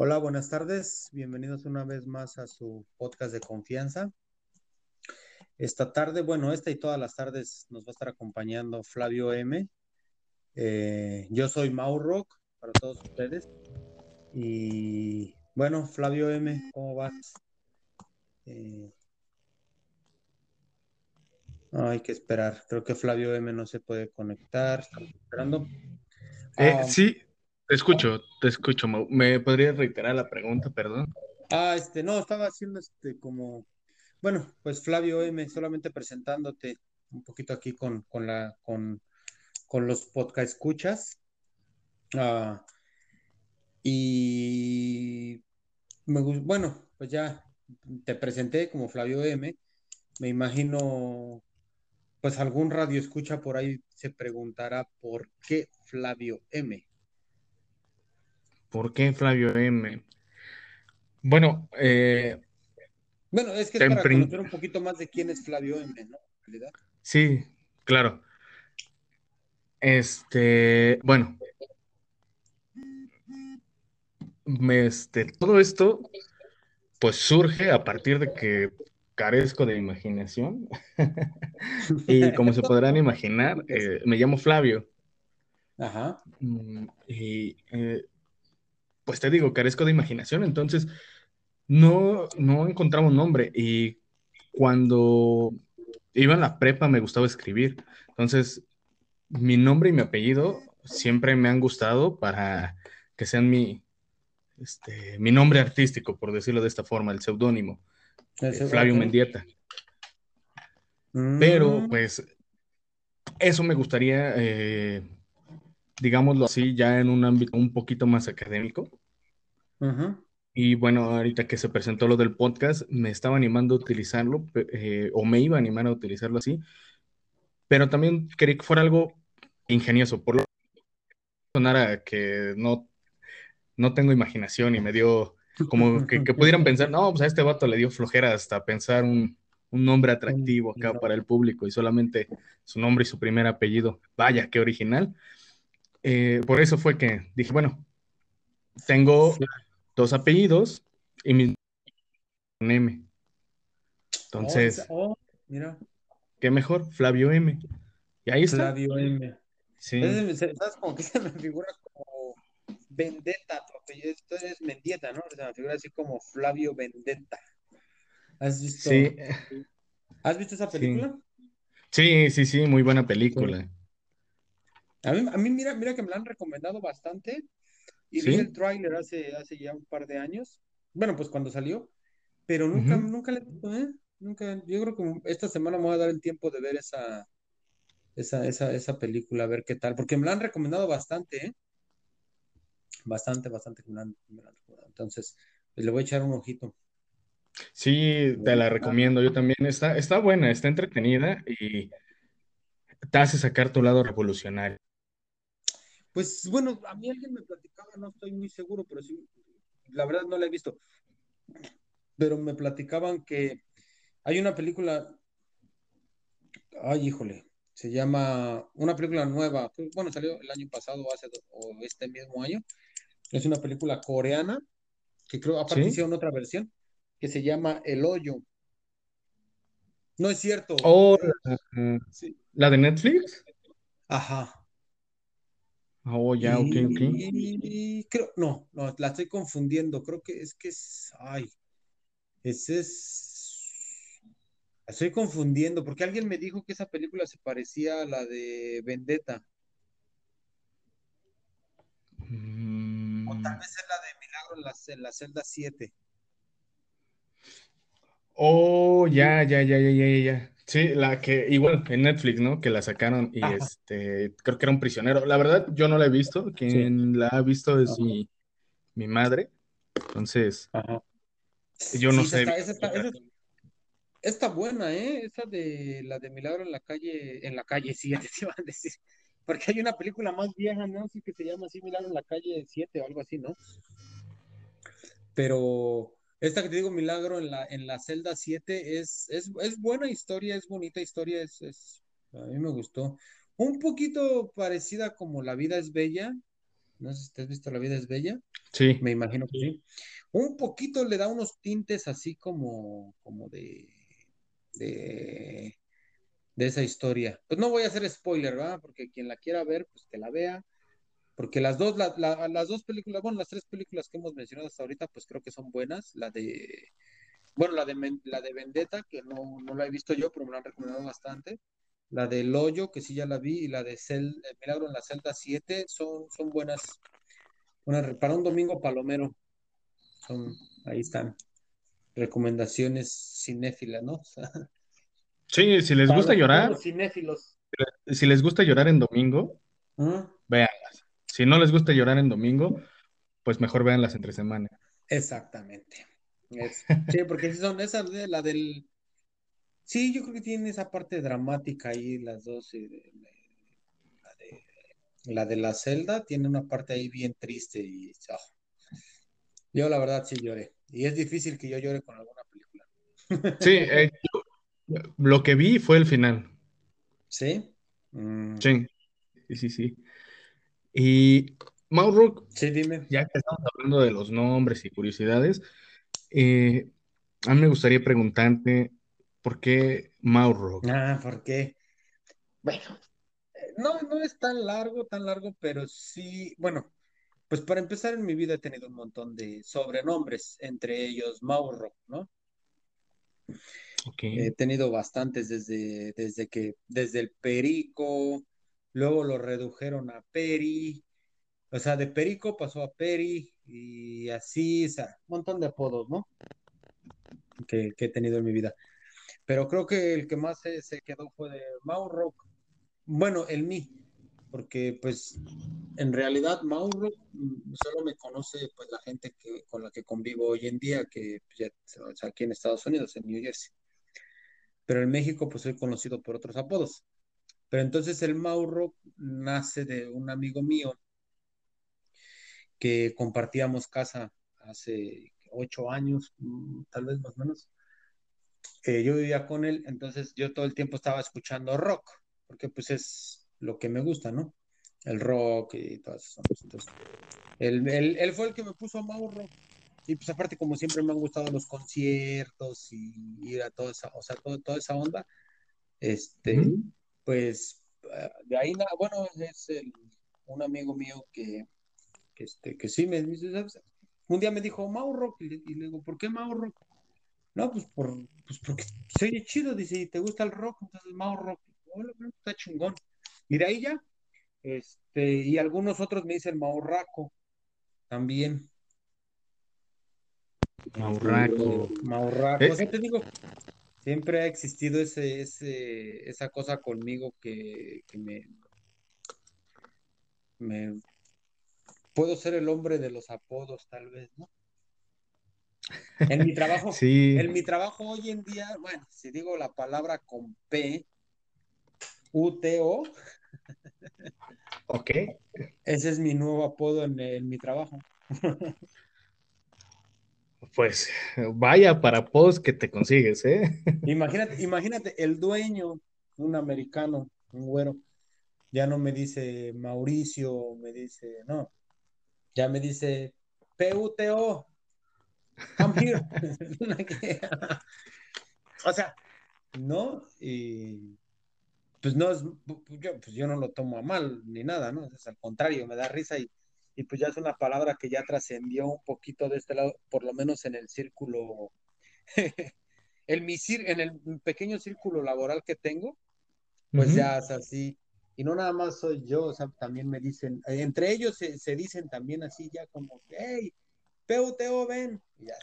Hola, buenas tardes. Bienvenidos una vez más a su podcast de confianza. Esta tarde, bueno, esta y todas las tardes nos va a estar acompañando Flavio M. Eh, yo soy Rock para todos ustedes. Y bueno, Flavio M, ¿cómo vas? Eh, hay que esperar. Creo que Flavio M no se puede conectar. Estamos esperando. Eh, ah, sí, te escucho, te escucho. ¿Me podrías reiterar la pregunta, perdón? Ah, este, no, estaba haciendo este como, bueno, pues Flavio M, solamente presentándote un poquito aquí con, con la, con, con los podcast escuchas. Ah, y me bueno, pues ya te presenté como Flavio M. Me imagino, pues algún radio escucha por ahí se preguntará por qué Flavio M. ¿Por qué Flavio M? Bueno, eh, bueno, es que es para conocer un poquito más de quién es Flavio M, ¿no? Sí, claro. Este, bueno, este, todo esto, pues surge a partir de que carezco de imaginación. y como se podrán imaginar, eh, me llamo Flavio. Ajá. Mm, y eh, pues te digo, carezco de imaginación, entonces no, no encontraba un nombre y cuando iba en la prepa me gustaba escribir, entonces mi nombre y mi apellido siempre me han gustado para que sean mi, este, mi nombre artístico, por decirlo de esta forma, el seudónimo, eh, Flavio Mendieta. Pero mm. pues eso me gustaría eh, digámoslo así, ya en un ámbito un poquito más académico. Y bueno, ahorita que se presentó lo del podcast, me estaba animando a utilizarlo, eh, o me iba a animar a utilizarlo así, pero también quería que fuera algo ingenioso, por lo que sonara que no, no tengo imaginación y me dio como que, pudieran pensar, no, pues a este vato le dio flojera hasta pensar un, un nombre atractivo acá para el público y solamente su nombre y su primer apellido. Vaya, qué original. Eh, por eso fue que dije, bueno, tengo dos apellidos y mi M. Entonces, oh, oh, mira. ¿qué mejor? Flavio M. Y ahí está. Flavio M. Sí. ¿Sabes? Como que se me figura como Vendetta, tu apellido es Mendieta, ¿no? Se me figura así como Flavio Vendetta. ¿Has visto? Sí. ¿Has visto esa película? Sí, sí, sí, muy buena película. A mí, mira, mira que me la han recomendado bastante y vi el tráiler hace, hace ya un par de años. Bueno, pues cuando salió, pero nunca, nunca le ¿eh? Nunca, yo creo que esta semana me voy a dar el tiempo de ver esa, esa, esa, esa película, a ver qué tal, porque me la han recomendado bastante, ¿eh? Bastante, bastante me la han, recomendado. Entonces, pues le voy a echar un ojito. Sí, te la recomiendo. Yo también. Está, está buena, está entretenida y te hace sacar tu lado revolucionario. Pues bueno, a mí alguien me platicaba, no estoy muy seguro, pero sí, la verdad no la he visto. Pero me platicaban que hay una película, ay, híjole, se llama, una película nueva, bueno, salió el año pasado hace, o este mismo año. Es una película coreana, que creo aparte hicieron otra versión, que se llama El Hoyo. No es cierto. Oh, ¿la de Netflix? Ajá. Oh, ya, ok, ok. creo, no, no, la estoy confundiendo. Creo que es que es. Ay. Ese es. La estoy confundiendo, porque alguien me dijo que esa película se parecía a la de Vendetta. O tal mm. vez es la de Milagro en la, en la celda 7. Oh, ya, ya, ya, ya, ya, ya. Sí, la que igual en Netflix, ¿no? Que la sacaron y este, creo que era un prisionero. La verdad, yo no la he visto. Quien la ha visto es mi, madre. Entonces, yo no sé. Está, buena, ¿eh? Esa de la de Milagro en la calle, en la calle 7, te iban a decir. Porque hay una película más vieja, ¿no? Sí que se llama así Milagro en la calle 7 o algo así, ¿no? Pero esta que te digo, Milagro en la, en la celda 7, es, es, buena historia, es bonita historia, es, a mí me gustó. Un poquito parecida como La vida es bella, No sé si te has visto La vida es bella. Sí. Me imagino que sí. Un poquito le da unos tintes así como, como de, de, de esa historia. Pues no voy a hacer spoiler, ¿verdad? Porque quien la quiera ver, pues que la vea. Porque las dos, las dos películas, bueno, las tres películas que hemos mencionado hasta ahorita, pues creo que son buenas. La de, bueno, la de, la de Vendetta, que no, no la he visto yo, pero me la han recomendado bastante la del hoyo, que sí ya la vi, y la de Cel el Milagro en la celda 7, son, son buenas. para un domingo palomero. Son, ahí están. Recomendaciones cinéfilas, ¿no? sí, si les gusta llorar. Cinéfilos. Si les gusta llorar en domingo, véanlas. Si no les gusta llorar en domingo, pues mejor véanlas entre semana. Exactamente. sí, porque son esas de la del Sí, yo creo que tiene esa parte dramática ahí, las dos. La, de, la, celda tiene una parte ahí bien triste y oh. yo la verdad sí lloré. Y es difícil que yo llore con alguna película. Sí, eh, lo que vi fue el final. ¿Sí? Mm. Sí, sí, sí. Y Mauro, sí, dime. ya que estamos hablando de los nombres y curiosidades, eh, a mí me gustaría preguntarte, ¿Por qué Mauro? Ah, ¿por qué? Bueno, eh, no, no es tan largo, tan largo, pero sí, bueno, pues para empezar en mi vida he tenido un montón de sobrenombres, entre ellos Mauro, ¿no? He tenido bastantes desde, desde que, desde el Perico, luego lo redujeron a Peri, o sea, de Perico pasó a Peri y así, un montón de apodos, ¿no? que he tenido en mi vida. Pero creo que el que más se, quedó fue de Mauro. Bueno, el mí, porque pues en realidad Mauro mm, solo me conoce pues la gente que, con la que convivo hoy en día, que ya, aquí en Estados Unidos, en New Jersey. Pero en México pues soy conocido por otros apodos. Pero entonces el Mauro nace de un amigo mío que compartíamos casa hace ocho años, mm, tal vez más o menos yo vivía con él, entonces yo todo el tiempo estaba escuchando rock, porque pues es lo que me gusta, ¿no? El rock y todas esas cosas. él, fue el que me puso a Mauro. Y pues aparte, como siempre me han gustado los conciertos y ir a toda esa, o sea, toda esa onda, este, pues de ahí nada, bueno, es un amigo mío que, que, este, que sí me dice, un día me dijo Mauro, y le, y le digo, ¿por qué Mauro? No, pues, por, pues porque se oye chido, dice, y te gusta el rock, entonces Mao Rock, está chingón. Y de ahí ya, este, y algunos otros me dicen Maurraco también. Maurraco. Maurraco. ¿Eh? te digo, siempre ha existido ese, ese, esa cosa conmigo que, que me, me puedo ser el hombre de los apodos, tal vez, ¿no? En mi trabajo, en mi trabajo hoy en día, bueno, si digo la palabra con P, UTO. Ok. Ese es mi nuevo apodo en, mi trabajo. Pues vaya para apodos que te consigues, ¿eh? Imagínate, imagínate, el dueño, un americano, un güero, ya no me dice Mauricio, me dice, no, ya me dice PUTO, o sea, no, y pues no es, yo, pues yo no lo tomo a mal ni nada, ¿no? Es al contrario, me da risa y, y pues ya es una palabra que ya trascendió un poquito de este lado, por lo menos en el círculo, el, en el pequeño círculo laboral que tengo, pues ya es así. Y no nada más soy yo, o sea, también me dicen, entre ellos se, se dicen también así ya como, hey, PUTO, ven, y ya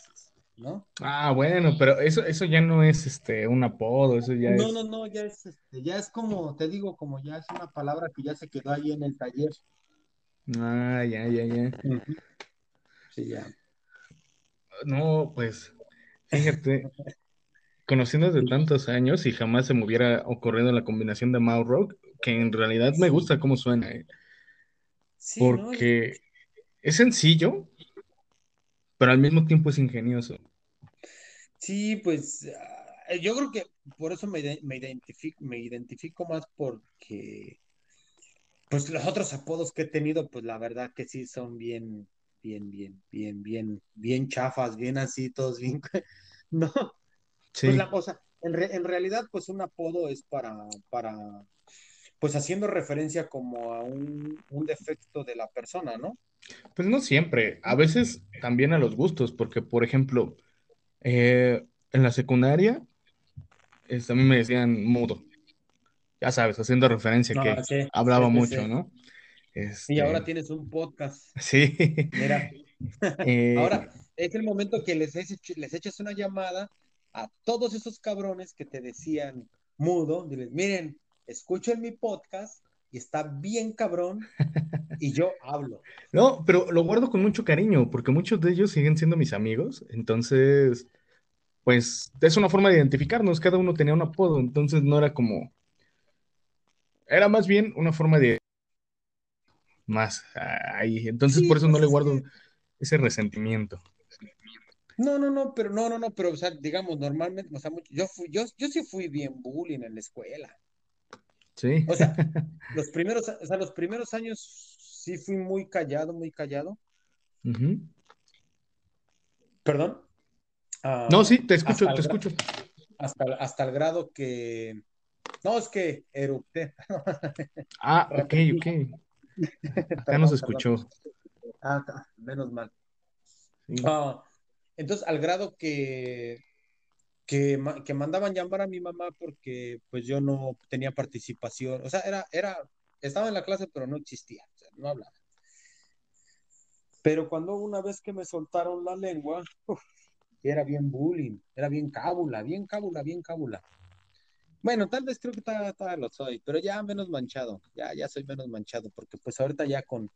¿no? Ah, bueno, pero eso, eso ya no es este un apodo, eso ya no, es. No, no, no, ya es este, ya es como, te digo, como ya es una palabra que ya se quedó ahí en el taller. Ah, ya, ya, ya. Sí, ya. No, pues, fíjate, conociendo de tantos años y jamás se me hubiera ocurrido la combinación de Mau que en realidad me gusta cómo suena. ¿eh? Sí, Porque es sencillo, pero al mismo tiempo es ingenioso. Sí, pues ah, yo creo que por eso me, identifico, me identifico más porque pues los otros apodos que he tenido, pues la verdad que sí son bien, bien, bien, bien, bien, bien chafas, bien así, todos bien. no. Sí. Pues la cosa, en, en realidad, pues un apodo es para, para, pues haciendo referencia como a un, un defecto de la persona, ¿no? Pues no siempre, a veces también a los gustos, porque por ejemplo, eh, en la secundaria, este, a mí me decían mudo, ya sabes, haciendo referencia que hablaba mucho, ¿no? Y ahora este, tienes un podcast. Sí. Mira. Eh, ahora es el momento que les, les eches una llamada a todos esos cabrones que te decían mudo, diles, miren, escuchen mi podcast y está bien cabrón y yo hablo. No, pero lo guardo con mucho cariño porque muchos de ellos siguen siendo mis amigos, entonces, pues es una forma de identificarnos, cada uno tenía un apodo, entonces no era como, era más bien una forma de más ahí, entonces por eso no pues le guardo ese resentimiento. No, no, no, pero no, no, no, pero o sea, digamos, normalmente, o sea, yo fui, yo, yo sí fui bien bullying en la escuela. Sí. O sea, los primeros, o sea, los primeros años sí fui muy callado, muy callado. ¿Perdón? Ah, no, sí, te escucho, te escucho. Hasta, hasta el grado que. No, es que erupté. ah, ok, ok. Acá nos escuchó. Ah, menos mal. Ah, entonces, al grado que que, que, mandaban llamar a mi mamá porque pues yo no tenía participación, o sea, era, era, estaba en la clase pero no existía, o sea, no hablaba. Pero cuando una vez que me soltaron la lengua, era bien bullying, era bien cábula, bien cábula, bien cábula. Bueno, tal vez creo que todavía, lo soy, pero ya menos manchado, ya, ya soy menos manchado, porque pues ahorita ya con,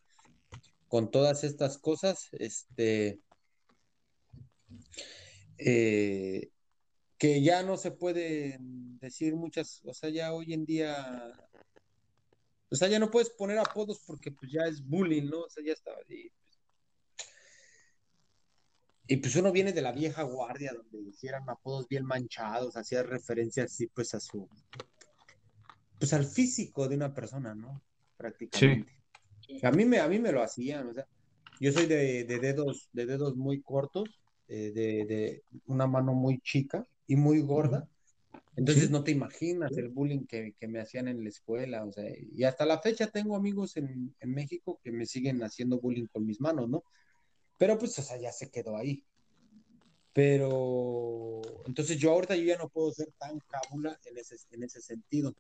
con todas estas cosas, este, eh, que ya no se puede decir muchas, o sea, ya hoy en día, o sea, ya no puedes poner apodos porque pues ya es bullying, ¿no? O sea, ya está. Y, y pues uno viene de la vieja guardia donde hicieran apodos bien manchados, hacía referencia así pues a su, pues al físico de una persona, ¿no? Prácticamente. A mí me, a mí me lo hacían, o sea, yo soy de, dedos, de dedos muy cortos, eh, de, de, una mano muy chica, y muy gorda. Entonces no te imaginas el bullying que, me hacían en la escuela, o sea, y hasta la fecha tengo amigos en, México que me siguen haciendo bullying con mis manos, ¿no? Pero pues, o sea, ya se quedó ahí. Pero, entonces yo ahorita yo ya no puedo ser tan cábula en ese, en ese sentido.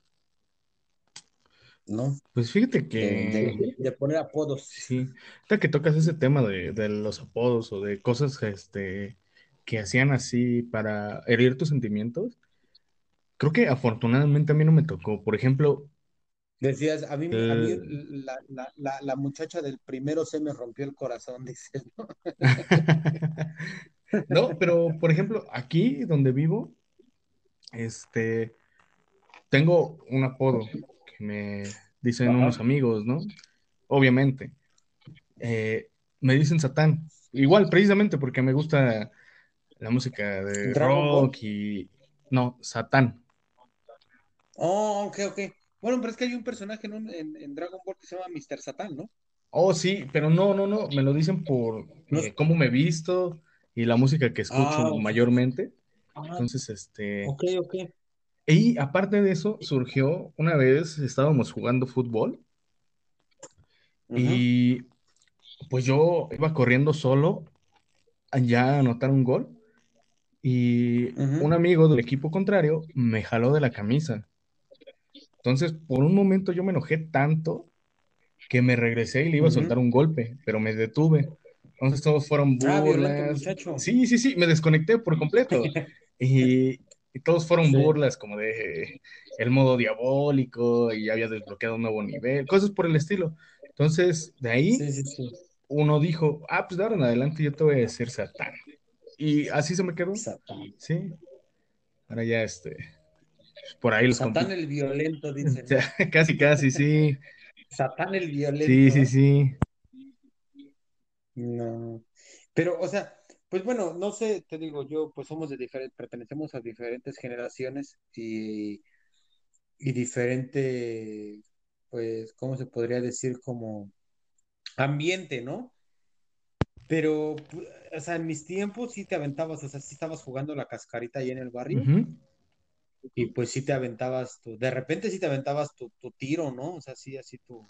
¿no? Pues fíjate que... De, poner apodos. Sí, hasta que tocas ese tema de, de, los apodos o de cosas este, que hacían así para herir tus sentimientos, creo que afortunadamente a mí no me tocó. Por ejemplo... Decías, a mí, a mí la, la, la, muchacha del primero se me rompió el corazón, dices, ¿no? no, pero por ejemplo, aquí donde vivo, este, tengo un apodo que me dicen unos amigos, ¿no? Obviamente. Eh, me dicen Satán. Igual, precisamente porque me gusta la música de rock y... No, Satán. Oh, ok, ok. Bueno, pero es que hay un personaje en, Dragon Ball que se llama Mr. Satán, ¿no? Oh, sí, pero no, no, no, me lo dicen por eh, cómo me he visto y la música que escucho ah, mayormente. Ah, Entonces, este... Ok, ok. Y aparte de eso, surgió una vez, estábamos jugando fútbol y pues yo iba corriendo solo ya a anotar un gol y un amigo del equipo contrario me jaló de la camisa. Entonces, por un momento yo me enojé tanto que me regresé y le iba a soltar un golpe, pero me detuve. Entonces todos fueron ah, burlas. sí, sí, sí, me desconecté por completo. y, todos fueron burlas como de el modo diabólico y había desbloqueado un nuevo nivel, cosas por el estilo. Entonces, de ahí uno dijo, ah, pues de ahora en adelante yo te voy a decir Satán. Y así se me quedó. Satán. Sí. Ahora ya este. Por ahí los Satán el violento, dicen. casi, casi, sí. Satán el violento. Sí, sí, sí. No. Pero, o sea, pues bueno, no sé, te digo, yo, pues somos de diferentes, pertenecemos a diferentes generaciones y, y diferente, pues, ¿cómo se podría decir? Como ambiente, ¿no? Pero, o sea, en mis tiempos sí te aventabas, o sea, sí estabas jugando la cascarita ahí en el barrio. Y pues sí te aventabas, tu, de repente sí te aventabas tu, tiro, ¿no? O sea, sí, así tu,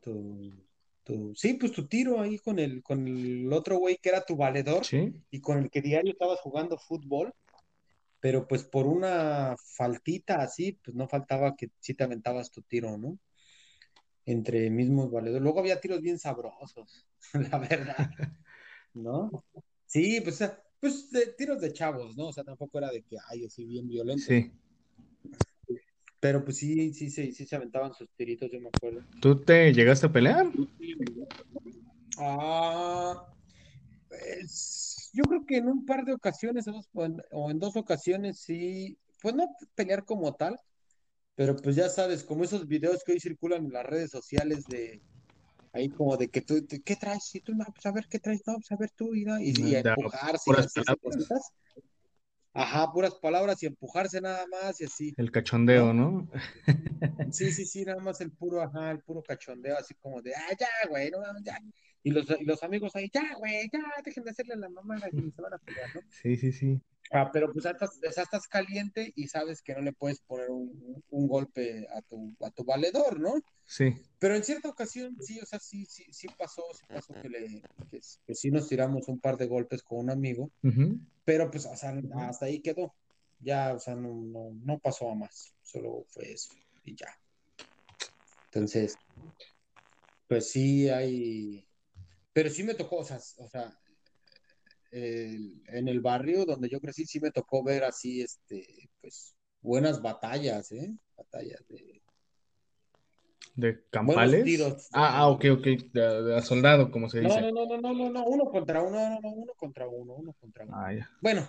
tu, sí, pues tu tiro ahí con el, con el otro güey que era tu valedor y con el que diario estabas jugando fútbol, pero pues por una faltita así, pues no faltaba que sí te aventabas tu tiro, ¿no? Entre mismos valedores. Luego había tiros bien sabrosos, la verdad, ¿no? Sí, pues, pues tiros de chavos, ¿no? O sea, tampoco era de que, ay, así bien violento. Sí. Pero pues sí, sí, sí, sí se aventaban sus tiritos, yo me acuerdo. ¿Tú te llegaste a pelear? Ah, pues, yo creo que en un par de ocasiones o en dos ocasiones sí, pues no pelear como tal, pero pues ya sabes, como esos videos que hoy circulan en las redes sociales de ahí como de que tú, ¿qué traes? Y tú, no, pues a ver, ¿qué traes? No, pues a ver tú, y, y, y empujarse y así, cositas. Ajá, puras palabras y empujarse nada más y así. El cachondeo, ¿no? Sí, sí, sí, nada más el puro, ajá, el puro cachondeo, así como de, ah, ya, güey, no, ya. Y los, y los amigos ahí, ya, güey, ya, dejen de hacerle la mamada y se van a pelear, ¿no? Sí, sí, sí. Ah, pero pues estás, estás caliente y sabes que no le puedes poner un, un, golpe a tu, a tu valedor, ¿no? Sí. Pero en cierta ocasión, sí, o sea, sí, sí, sí pasó, sí pasó que, le, que, sí nos tiramos un par de golpes con un amigo, pero pues o sea, hasta ahí quedó. Ya, o sea, no, no, no pasó a más, solo fue eso y ya. Entonces, pues sí hay, pero sí me tocó, o sea, o sea en el barrio donde yo crecí sí me tocó ver así, este, pues, buenas batallas, ¿eh? Batallas de... ¿De campales? Tiros, ah, ah, ok, ok, de, soldado, como se dice. No, no, no, no, no, no, uno contra uno, no, no, uno contra uno, uno contra uno. Ah, ya. Bueno,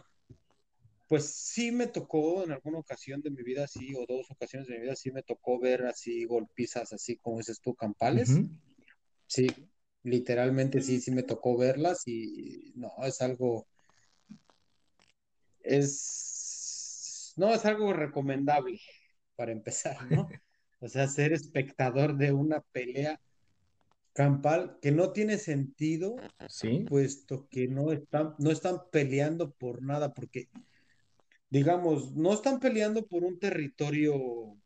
pues sí me tocó en alguna ocasión de mi vida, sí, o dos ocasiones de mi vida, sí me tocó ver así golpizas, así como dices tú, campales. Sí, literalmente sí, sí me tocó verlas y no, es algo, es, no, es algo recomendable para empezar, ¿no? O sea, ser espectador de una pelea campal que no tiene sentido, ¿Sí? puesto que no están, no están peleando por nada, porque, digamos, no están peleando por un territorio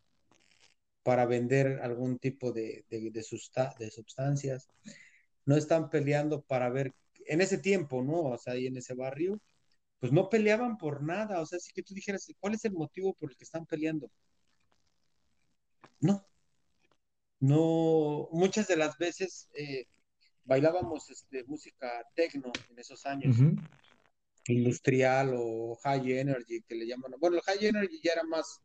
para vender algún tipo de, de, de sustancias, no están peleando para ver, en ese tiempo, ¿no? O sea, ahí en ese barrio, pues no peleaban por nada, o sea, si que tú dijeras, ¿cuál es el motivo por el que están peleando? No, no, muchas de las veces eh, bailábamos este, música techno en esos años, industrial o high energy, que le llaman, bueno, el high energy ya era más,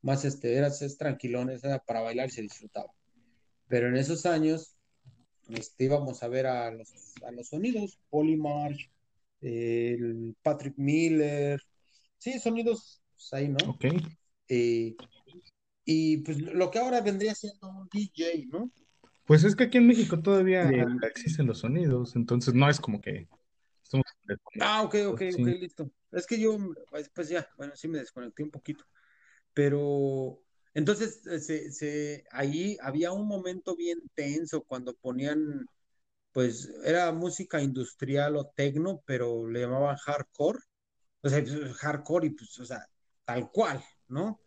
más este, era, es tranquilón, era para bailar y se disfrutaba, pero en esos años este, íbamos a ver a los, a los sonidos, Polymarch, el Patrick Miller, sí, sonidos pues, ahí, ¿no? Ok. Eh, y pues lo que ahora vendría siendo un DJ, ¿no? Pues es que aquí en México todavía existen los sonidos, entonces no es como que... Ah, ok, ok, ok, listo. Es que yo, pues, pues ya, bueno, sí me desconecté un poquito, pero entonces, eh, se, se, ahí había un momento bien tenso cuando ponían, pues era música industrial o tecno, pero le llamaban hardcore. O sea, pues, hardcore y pues, o sea, tal cual, ¿no?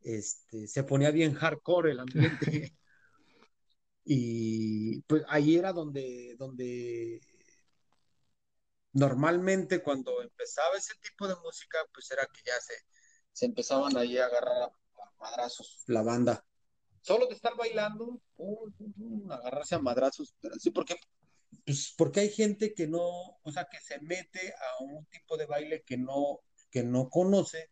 Este, se ponía bien hardcore el ambiente. y pues ahí era donde, donde normalmente cuando empezaba ese tipo de música, pues era que ya se, se empezaban ahí a agarrar madrazos la banda. Solo de estar bailando, agarrarse a madrazos, pero sí, porque, pues, porque hay gente que no, o sea, que se mete a un tipo de baile que no, que no conoce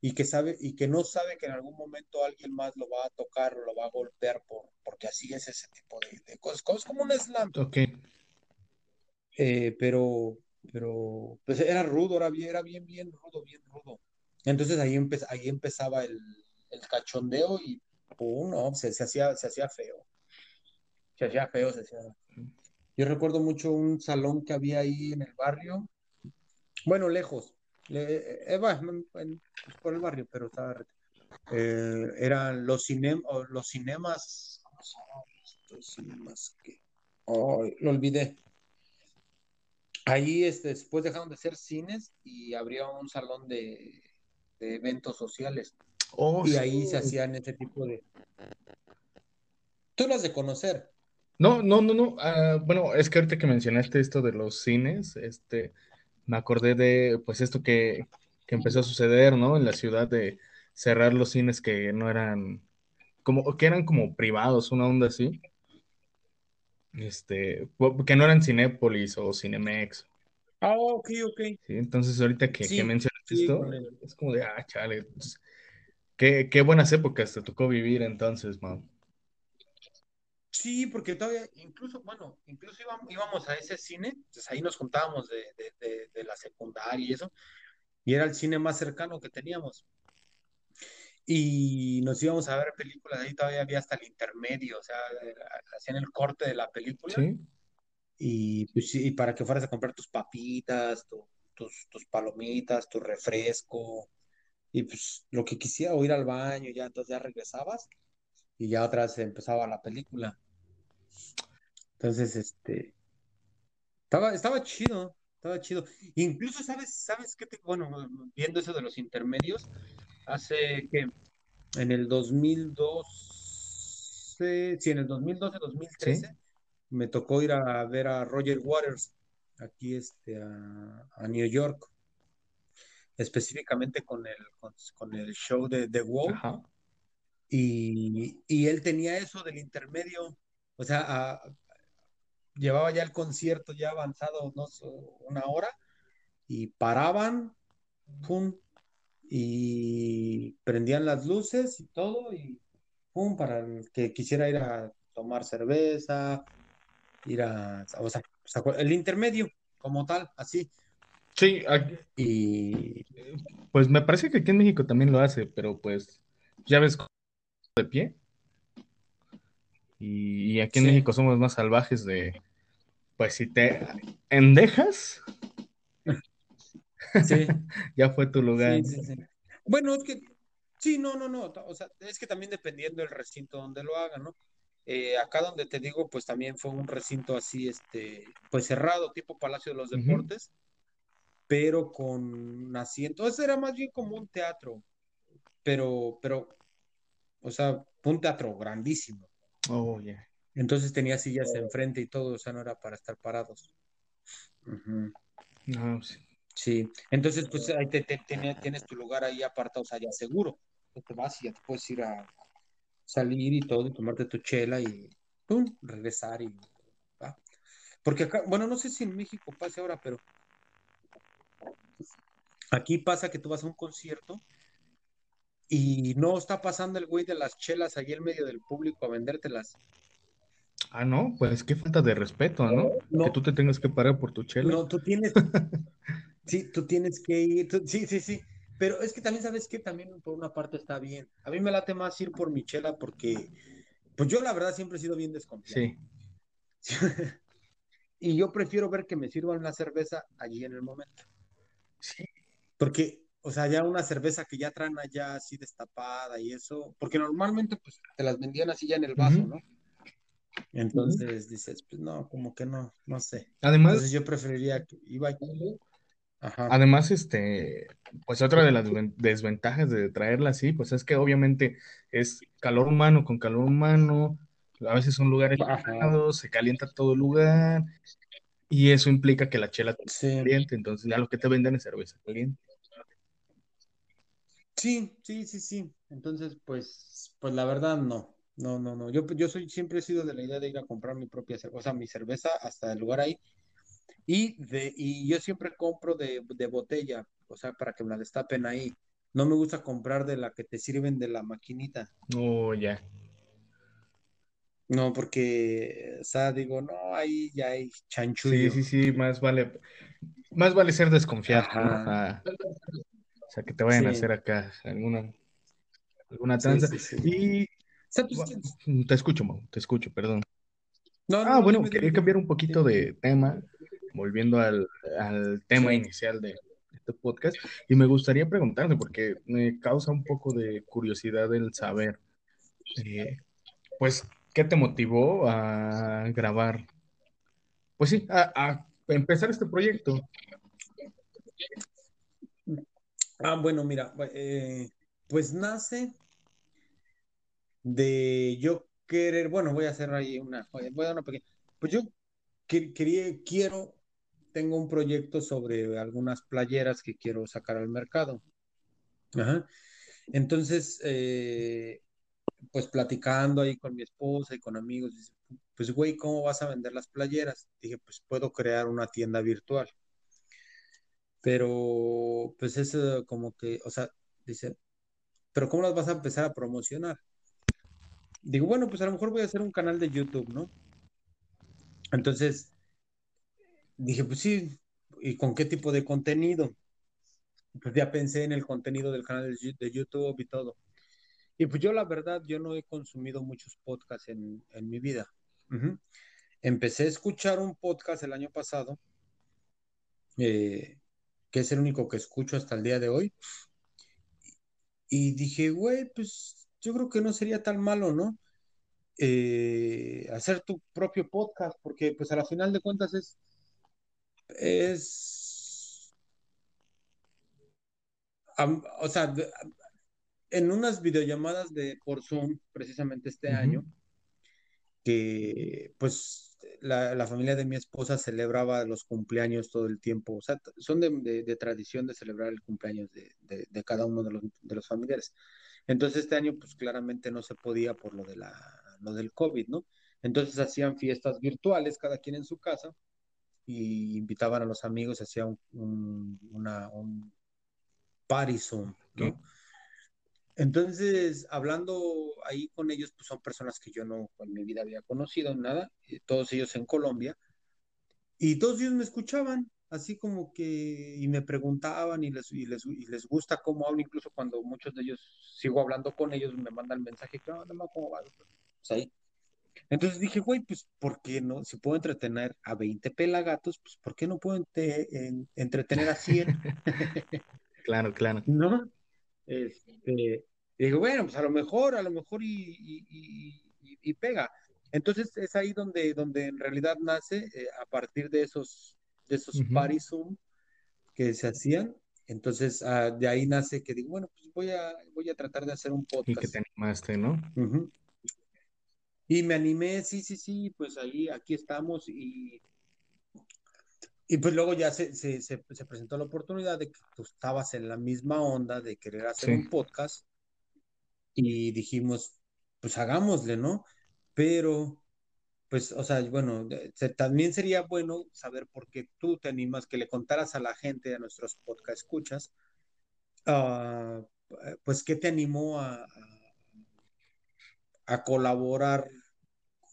y que sabe, y que no sabe que en algún momento alguien más lo va a tocar o lo va a golpear por, porque así es ese tipo de, cosas, cosas como un slam. Ok. Eh, pero, pero, pues era rudo, era bien, era bien, bien rudo, bien rudo. Entonces ahí, ahí empezaba el, el cachondeo y no, se, hacía, se hacía feo. Se hacía feo, se hacía. Yo recuerdo mucho un salón que había ahí en el barrio. Bueno, lejos. Eh, eh, pues, por el barrio, pero estaba. eh, eran los, cinem los cinemas, que, lo olvidé. Ahí este, después dejaron de ser cines y abrió un salón de, eventos sociales. Oh, y ahí se hacían ese tipo de... Tú lo has de conocer. No, no, no, no. Ah, bueno, es que ahorita que mencionaste esto de los cines, este, me acordé de, pues, esto que, que empezó a suceder, ¿no? En la ciudad de cerrar los cines que no eran, como, que eran como privados, una onda así. Este, que no eran Cinépolis o Cinemex. Ah, ok, ok. Sí, entonces ahorita que, mencionas esto, es como de, ah, chale, pues, qué, qué buenas épocas te tocó vivir entonces, man. Sí, porque todavía, incluso, bueno, incluso íbamos, a ese cine, pues ahí nos juntábamos de, de, la secundaria y eso, y era el cine más cercano que teníamos. Y nos íbamos a ver películas, ahí todavía había hasta el intermedio, o sea, hacían el corte de la película. Sí. Y, pues, y para que fueras a comprar tus papitas, tus, tus palomitas, tu refresco, y pues lo que quisiera, o ir al baño, ya entonces ya regresabas y ya otra vez empezaba la película. Entonces, este, estaba, estaba chido, estaba chido. Incluso, ¿sabes, sabes qué? Te, bueno, viendo eso de los intermedios, hace que en el 2012, sí, en el 2012, 2013, me tocó ir a ver a Roger Waters aquí este, a, a New York, específicamente con el, con, el show de The Wall. Y, y, él tenía eso del intermedio, o sea, llevaba ya el concierto ya avanzado no, una hora y paraban, pum, y prendían las luces y todo y pum, para el que quisiera ir a tomar cerveza, ir a, o sea, el intermedio como tal, así. Sí, y pues me parece que aquí en México también lo hace, pero pues ya ves de pie. Y, aquí en México somos más salvajes de, pues si te endejas, sí. ya fue tu lugar. bueno, es que, sí, no, no, no, o sea, es que también dependiendo del recinto donde lo hagan, ¿no? Eh, acá donde te digo, pues también fue un recinto así, este, pues cerrado, tipo Palacio de los Deportes, pero con asientos, era más bien como un teatro, pero, pero o sea, un teatro grandísimo. Oh, yeah. Entonces tenía sillas enfrente y todo, o sea, no era para estar parados. no, sí. sí. entonces pues ahí te, tienes tu lugar ahí apartado, o sea, ya seguro. Te vas y ya te puedes ir a salir y todo, y tomarte tu chela y ¡pum! regresar y Porque acá, bueno, no sé si en México pase ahora, pero aquí pasa que tú vas a un concierto y no está pasando el güey de las chelas allí en medio del público a vendértelas. Ah, no, pues qué falta de respeto, ¿no? Que tú te tengas que parar por tu chela. No, tú tienes, sí, tú tienes que ir, sí, sí, sí. Pero es que también sabes que también por una parte está bien. A mí me late más ir por mi chela porque, pues yo la verdad siempre he sido bien desconfiado. Sí. y yo prefiero ver que me sirvan la cerveza allí en el momento. Sí. Porque o sea, ya una cerveza que ya traen allá así destapada y eso, porque normalmente pues te las vendían así ya en el vaso, ¿no? Entonces dices, pues no, como que no, no sé. Además, yo preferiría que iba Ajá. Además, este, pues otra de las desventajas de traerla así, pues es que obviamente es calor humano con calor humano, a veces son lugares cerrados, se calienta todo el lugar, y eso implica que la chela se caliente, entonces ya lo que te venden es cerveza caliente. Sí, sí, sí, sí. Entonces, pues, pues la verdad no. No, no, no. Yo, yo soy, siempre he sido de la idea de ir a comprar mi propia cerveza, o sea, mi cerveza hasta el lugar ahí. Y, de, y yo siempre compro de, botella, o sea, para que me la destapen ahí. No me gusta comprar de la que te sirven de la maquinita. Oh, ya. No, porque, o sea, digo, no, ahí ya hay chanchullo. Sí, sí, sí, más vale, más vale ser desconfiado. O sea, que te vayan a hacer acá alguna, alguna tranza. y te escucho, Mau, te escucho, perdón. ah, bueno, quería cambiar un poquito de tema, volviendo al, tema inicial de, este podcast y me gustaría preguntarte, porque me causa un poco de curiosidad el saber, eh, pues, ¿qué te motivó a grabar? Pues sí, a, empezar este proyecto. Ah, bueno, mira, eh, pues nace de yo querer, bueno, voy a hacer ahí una, voy a dar una pequeña, pues yo quería, quiero, tengo un proyecto sobre algunas playeras que quiero sacar al mercado. Ajá. Entonces, eh, pues platicando ahí con mi esposa y con amigos, pues güey, ¿cómo vas a vender las playeras? Dije, pues puedo crear una tienda virtual. Pero, pues eso como que, o sea, dice, pero ¿cómo las vas a empezar a promocionar? Digo, bueno, pues a lo mejor voy a hacer un canal de YouTube, ¿no? Entonces, dije, pues sí, ¿y con qué tipo de contenido? Pues ya pensé en el contenido del canal de YouTube y todo. Y pues yo la verdad, yo no he consumido muchos podcasts en, mi vida. Empecé a escuchar un podcast el año pasado, eh, que es el único que escucho hasta el día de hoy. Y dije, güey, pues yo creo que no sería tan malo, ¿no? Eh, hacer tu propio podcast, porque pues a la final de cuentas es, es, o sea, en unas videollamadas de por Zoom, precisamente este año, que pues la, familia de mi esposa celebraba los cumpleaños todo el tiempo, o sea, son de, tradición de celebrar el cumpleaños de, cada uno de los, de los familiares. Entonces este año pues claramente no se podía por lo de la lo del COVID, ¿no? Entonces hacían fiestas virtuales, cada quien en su casa, y invitaban a los amigos, hacían un, una, un party Zoom, ¿no? Entonces, hablando ahí con ellos, pues son personas que yo no en mi vida había conocido, nada, todos ellos en Colombia, y todos ellos me escuchaban, así como que, y me preguntaban y les, y les, y les gusta cómo hablo, incluso cuando muchos de ellos sigo hablando con ellos, me mandan mensaje, ¿cómo va? Pues, ahí. Entonces dije, güey, pues, ¿por qué no? Si puedo entretener a 20 pelagatos, pues, ¿por qué no puedo entretener a 100? claro, claro. ¿No? Este, digo, bueno, pues a lo mejor, a lo mejor y, y, pega. Entonces es ahí donde, donde en realidad nace, eh, a partir de esos, de esos Zoom que se hacían. Entonces ah, de ahí nace que digo, bueno, pues voy a, voy a tratar de hacer un podcast. Y que te animaste, ¿no? Y me animé, sí, sí, sí, pues ahí, aquí estamos y, y pues luego ya se, se, se, presentó la oportunidad de que tú estabas en la misma onda de querer hacer un podcast y dijimos, pues hagámosle, ¿no? Pero, pues, o sea, bueno, también sería bueno saber por qué tú te animas, que le contaras a la gente, a nuestros podcast escuchas, uh, pues, ¿qué te animó a a colaborar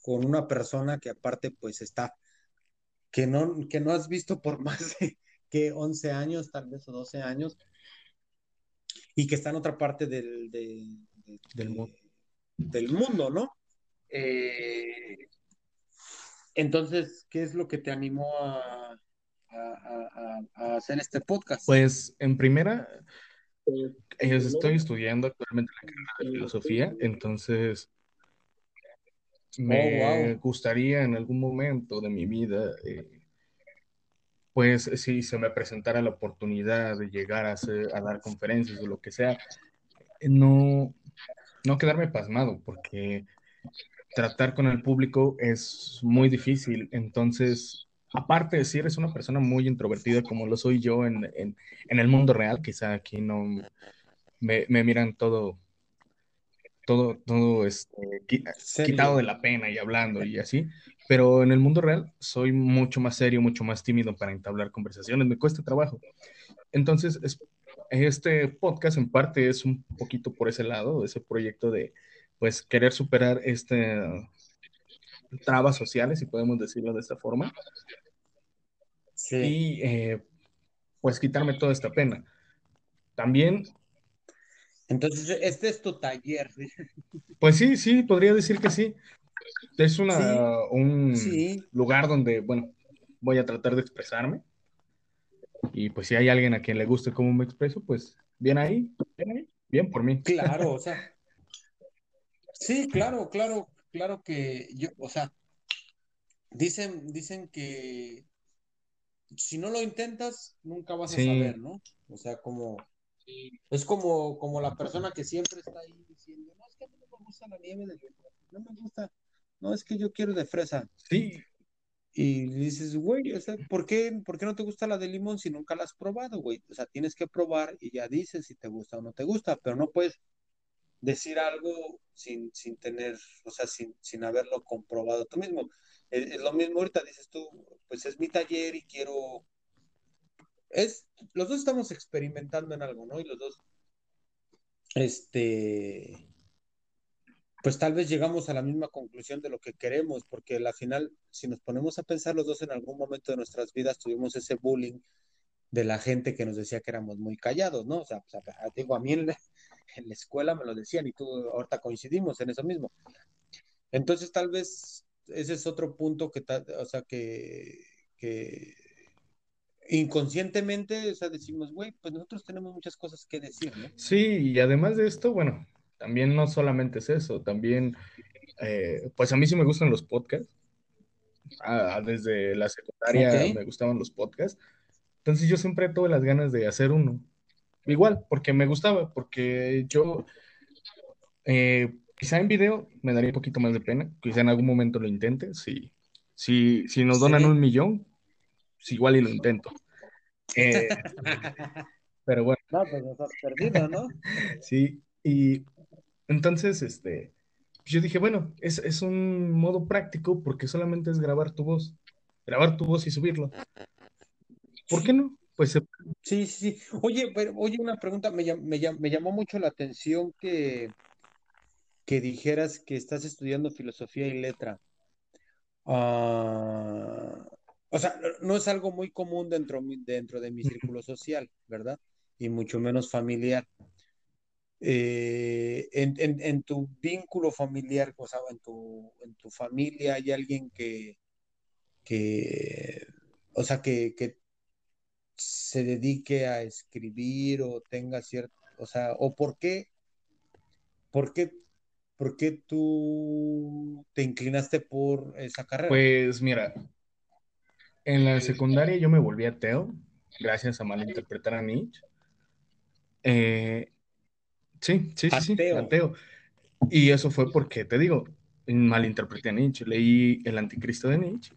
con una persona que aparte pues está, que no, que no has visto por más de que 11 años, tal vez o 12 años, y que está en otra parte del, del, mundo. del mundo, ¿no? Eh, entonces, ¿qué es lo que te animó a, a, hacer este podcast? Pues en primera, eh, estoy estudiando actualmente la carrera de filosofía, entonces Oh, me gustaría en algún momento de mi vida, eh, pues si se me presentara la oportunidad de llegar a, hacer, a dar conferencias o lo que sea, no, no quedarme pasmado, porque tratar con el público es muy difícil. Entonces, aparte, si eres una persona muy introvertida como lo soy yo en, en, en el mundo real, quizá aquí no me, me miran todo todo, todo este, quitado de la pena y hablando y así, pero en el mundo real soy mucho más serio, mucho más tímido para entablar conversaciones, me cuesta trabajo. Entonces, este podcast en parte es un poquito por ese lado, ese proyecto de, pues, querer superar este trabas sociales, si podemos decirlo de esta forma. Sí. Y, eh, pues, quitarme toda esta pena. También entonces, este es tu taller. Pues sí, sí, podría decir que sí. Es una, un lugar donde, bueno, voy a tratar de expresarme. Y pues si hay alguien a quien le guste cómo me expreso, pues bien ahí, bien ahí, bien por mí. Claro, o sea, sí, claro, claro, claro que yo, o sea, dicen, dicen que si no lo intentas, nunca vas a saber, ¿no? O sea, como, es como, como la persona que siempre está ahí diciendo, no, es que a mí no me gusta la nieve de no me gusta, no, es que yo quiero de fresa. Sí. Y dices, güey, o sea, ¿por qué, ¿por qué no te gusta la de limón si nunca la has probado, güey? O sea, tienes que probar y ya dices si te gusta o no te gusta, pero no puedes decir algo sin, sin tener, o sea, sin, sin haberlo comprobado tú mismo. Es, lo mismo ahorita, dices tú, pues es mi taller y quiero... Es, los dos estamos experimentando en algo, ¿no? Y los dos, este, pues tal vez llegamos a la misma conclusión de lo que queremos, porque al final, si nos ponemos a pensar los dos en algún momento de nuestras vidas, tuvimos ese bullying de la gente que nos decía que éramos muy callados, ¿no? O sea, pues, digo, a mí en la, escuela me lo decían y tú ahorita coincidimos en eso mismo. Entonces, tal vez ese es otro punto que, o sea, que, que inconscientemente, o sea, decimos, güey, pues nosotros tenemos muchas cosas que decir, ¿no? Sí, y además de esto, bueno, también no solamente es eso, también, eh, pues a mí sí me gustan los podcasts. Ah, desde la secundaria me gustaban los podcasts. Entonces yo siempre tuve las ganas de hacer uno. Igual, porque me gustaba, porque yo, eh, quizá en video me daría un poquito más de pena, quizá en algún momento lo intente, si, si, si nos donan un millón, pues igual y lo intento. Eh, pero bueno. No, pues perdido, ¿no? sí, y entonces, este, yo dije, bueno, es, es, un modo práctico porque solamente es grabar tu voz, grabar tu voz y subirlo. ¿Por qué no? Pues sí, sí. Oye, pero, oye, una pregunta, me, me, me llamó mucho la atención que, que dijeras que estás estudiando filosofía y letra. Ah, o sea, no es algo muy común dentro, dentro de mi círculo social, ¿verdad? Y mucho menos familiar. Eh, en, tu vínculo familiar, o sea, en tu, en tu familia hay alguien que, que o sea, que, que se dedique a escribir o tenga cierto, o sea, o por qué, por qué, por qué tú te inclinaste por esa carrera? Pues mira, en la secundaria yo me volví ateo, gracias a malinterpretar a Nietzsche. Eh, Sí, sí, sí, sí, ateo. Y eso fue porque, te digo, malinterpreté a Nietzsche, leí El Anticristo de Nietzsche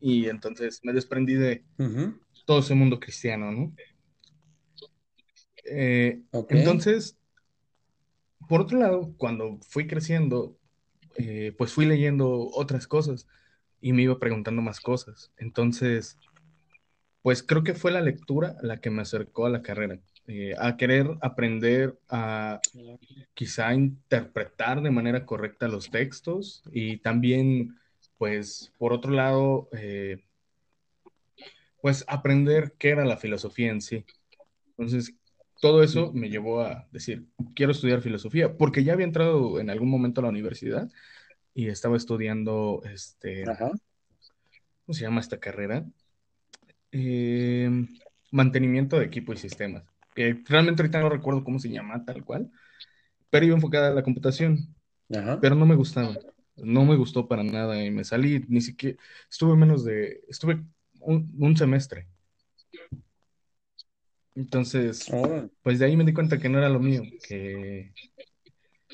y entonces me desprendí de todo ese mundo cristiano, ¿no? Eh, entonces, por otro lado, cuando fui creciendo, eh, pues fui leyendo otras cosas y me iba preguntando más cosas. Entonces, pues creo que fue la lectura la que me acercó a la carrera. Eh, a querer aprender a quizá interpretar de manera correcta los textos y también, pues, por otro lado, eh, pues aprender qué era la filosofía en sí. Entonces, todo eso me llevó a decir, quiero estudiar filosofía, porque ya había entrado en algún momento a la universidad y estaba estudiando, este, ¿cómo se llama esta carrera? Eh, mantenimiento de equipo y sistemas realmente ahorita no recuerdo cómo se llama tal cual, pero iba enfocada a la computación, pero no me gustaba, no me gustó para nada y me salí, ni siquiera, estuve menos de, estuve un, semestre. Entonces, pues de ahí me di cuenta que no era lo mío, que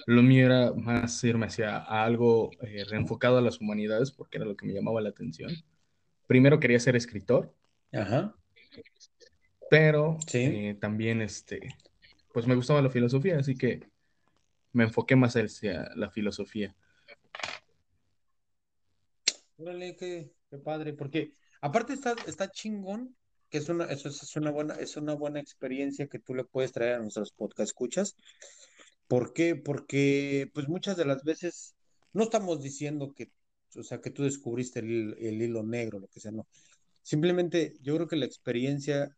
lo mío era más irme hacia algo eh, reenfocado a las humanidades, porque era lo que me llamaba la atención. Primero quería ser escritor. Ajá pero eh, también este, pues me gustaba la filosofía, así que me enfoqué más hacia la filosofía. Órale, qué, padre, porque aparte está, está chingón, que es una, eso es una buena, es una buena experiencia que tú le puedes traer a nuestros podcast escuchas. ¿Por qué? Porque pues muchas de las veces no estamos diciendo que, o sea, que tú descubriste el, el hilo negro, lo que sea, no. Simplemente yo creo que la experiencia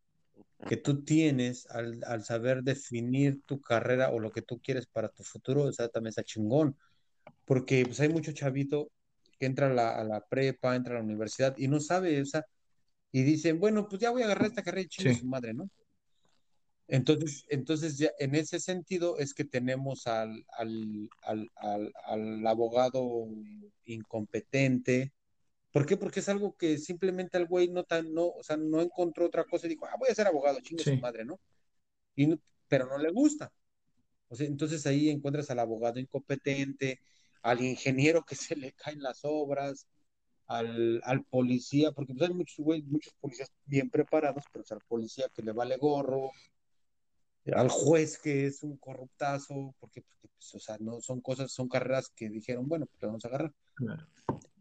que tú tienes al, saber definir tu carrera o lo que tú quieres para tu futuro, o sea, también está chingón. Porque pues hay mucho chavito que entra a la, prepa, entra a la universidad y no sabe, o sea, y dicen, bueno, pues ya voy a agarrar esta carrera y chingue su madre, ¿no? Entonces, entonces ya en ese sentido es que tenemos al, al, al, al, abogado incompetente. ¿Por qué? Porque es algo que simplemente el güey no tan, no, o sea, no encontró otra cosa y dijo, ah, voy a ser abogado, chingue su madre, ¿no? Y pero no le gusta. O sea, entonces ahí encuentras al abogado incompetente, al ingeniero que se le caen las obras, al, al policía, porque pues hay muchos, güey, muchos policías bien preparados, pero es al policía que le vale gorro, al juez que es un corruptazo, porque, pues, o sea, no son cosas, son carreras que dijeron, bueno, pues vamos a agarrar.